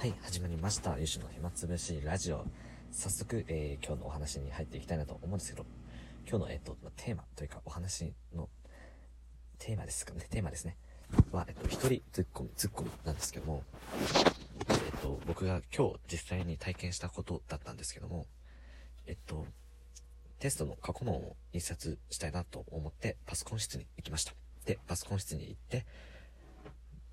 はい、始まりました。ゆしの暇つぶしラジオ。早速、えー今日のお話に入っていきたいなと思うんですけど、今日の、えっ、と、テーマというか、お話の、テーマですかね、テーマですね。は、えっ、と、一人ツッコミ、ツッコミなんですけども、えっ、と、僕が今日実際に体験したことだったんですけども、えっと、テストの過去問を印刷したいなと思って、パソコン室に行きました。で、パソコン室に行って、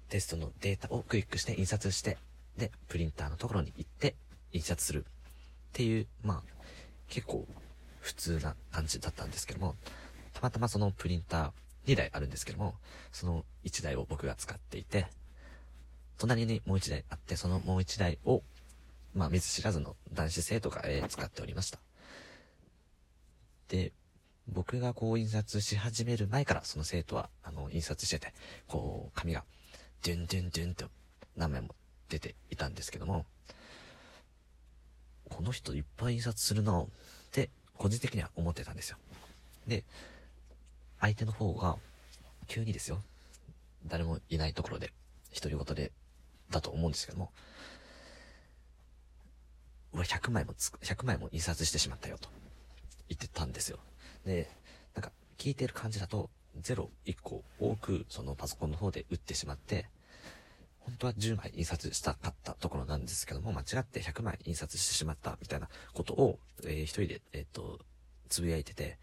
テストのデータをクリックして印刷して、で、プリンターのところに行って印刷するっていう、まあ、結構普通な感じだったんですけども、たまたまそのプリンター2台あるんですけども、その1台を僕が使っていて、隣にもう1台あって、そのもう1台を、まあ、見ず知らずの男子生徒が、えー使っておりました。で、僕がこう印刷し始める前からその生徒は、あの、印刷してて、こう、紙が、ドゥンドゥンドゥンと何枚も出ていたんですけども、この人いっぱい印刷するなって、個人的には思ってたんですよ。で、相手の方が、急にですよ、誰もいないところで、独り言で、だと思うんですけども、うわ、100枚もつく、100枚も印刷してしまったよと言ってたんですよ。で、なんか聞いてる感じだと、0、1個多くそのパソコンの方で打ってしまって、本当は10枚印刷したかったところなんですけども、間違って100枚印刷してしまったみたいなことを、えー一人で、えっ、と、つぶやいてて、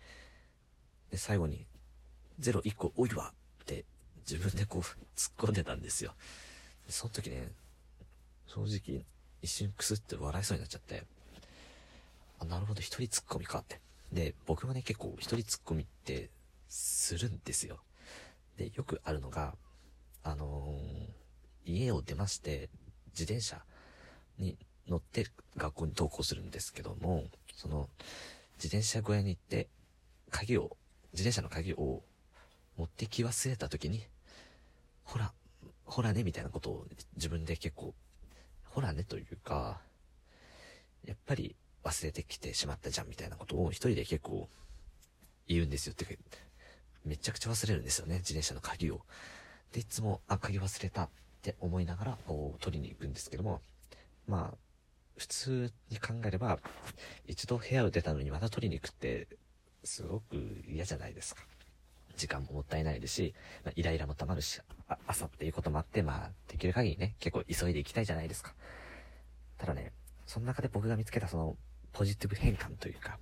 で、最後に、0、1個多いわって自分でこう 突っ込んでたんですよ。その時ね、正直、一瞬クスって笑いそうになっちゃって、あ、なるほど、一人突っ込みかって。で、僕もね、結構一人突っ込みってするんですよ。で、よくあるのが、あのー家を出まして、自転車に乗って学校に登校するんですけども、その、自転車小屋に行って、鍵を、自転車の鍵を持ってき忘れた時に、ほら、ほらね、みたいなことを自分で結構、ほらねというか、やっぱり忘れてきてしまったじゃんみたいなことを一人で結構言うんですよ。ってか、めちゃくちゃ忘れるんですよね、自転車の鍵を。で、いつも、あ、鍵忘れたって思いながら、こう、取りに行くんですけども、まあ、普通に考えれば、一度部屋を出たのにまた取りに行くって、すごく嫌じゃないですか。時間ももったいないですし、まあ、イライラも溜まるし、朝っていうこともあって、まあ、できる限りね、結構急いで行きたいじゃないですか。ただね、その中で僕が見つけたその、ポジティブ変換というか、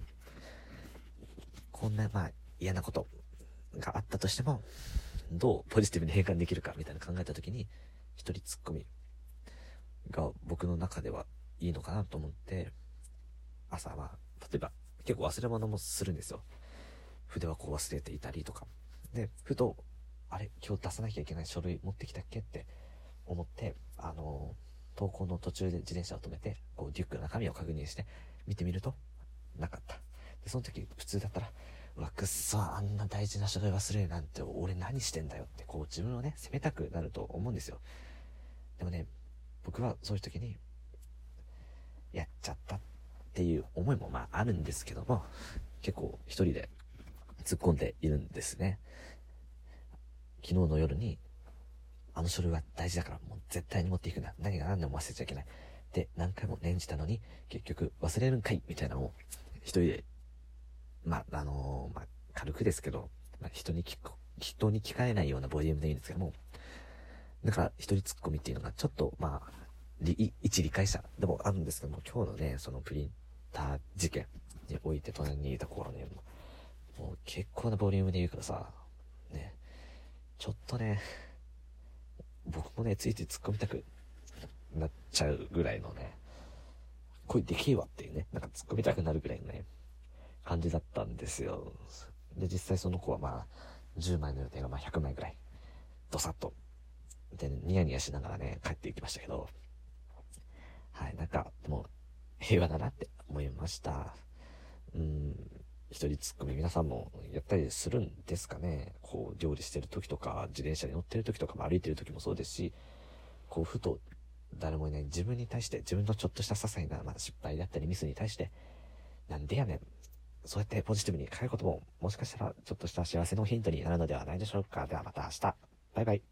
こんな、まあ、嫌なことがあったとしても、どうポジティブに変換できるかみたいな考えたときに、一人ツッコミが僕の中ではいいのかなと思って、朝は、例えば、結構忘れ物もするんですよ。筆はこう忘れていたりとか。で、ふと、あれ、今日出さなきゃいけない書類持ってきたっけって思って、あの登校の途中で自転車を止めて、こう、リュックの中身を確認して、見てみると、なかった。で、その時、普通だったら、うわ、くっそ、あんな大事な書類忘れるなんて、俺何してんだよって、こう、自分をね、責めたくなると思うんですよ。でもね、僕はそういう時に、やっちゃったっていう思いもまああるんですけども、結構一人で突っ込んでいるんですね。昨日の夜に、あの書類は大事だからもう絶対に持っていくな。何が何でも忘れちゃいけない。で、何回も念じたのに、結局忘れるんかいみたいなのを、一人で、まあ、のーまあ、軽くですけど、まあ、人に聞く、人に聞かれないようなボリュームでいいんですけども、だから一人突っ込みっていうのがちょっと、まあ、一理解者でもあるんですけども、今日のね、そのプリンター事件において隣にいた子はね、もう結構なボリュームで言うからさ、ね、ちょっとね、僕もね、ついつい突っ込みたくなっちゃうぐらいのね、声でけえわっていうね、なんか突っ込みたくなるぐらいのね、感じだったんですよ。で、実際その子はまあ、10枚の予定がまあ100枚ぐらい、ドサッと、で、ニヤニヤしながらね、帰っていきましたけど、はい、なんか、でも、平和だなって思いました。うん、一人ツッコミ皆さんもやったりするんですかねこう、料理してる時とか、自転車に乗ってる時とかも歩いてる時もそうですし、こう、ふと、誰もいない自分に対して、自分のちょっとした些細な、まあ、失敗だったりミスに対して、なんでやねん。そうやってポジティブに変えることも、もしかしたらちょっとした幸せのヒントになるのではないでしょうか。ではまた明日。バイバイ。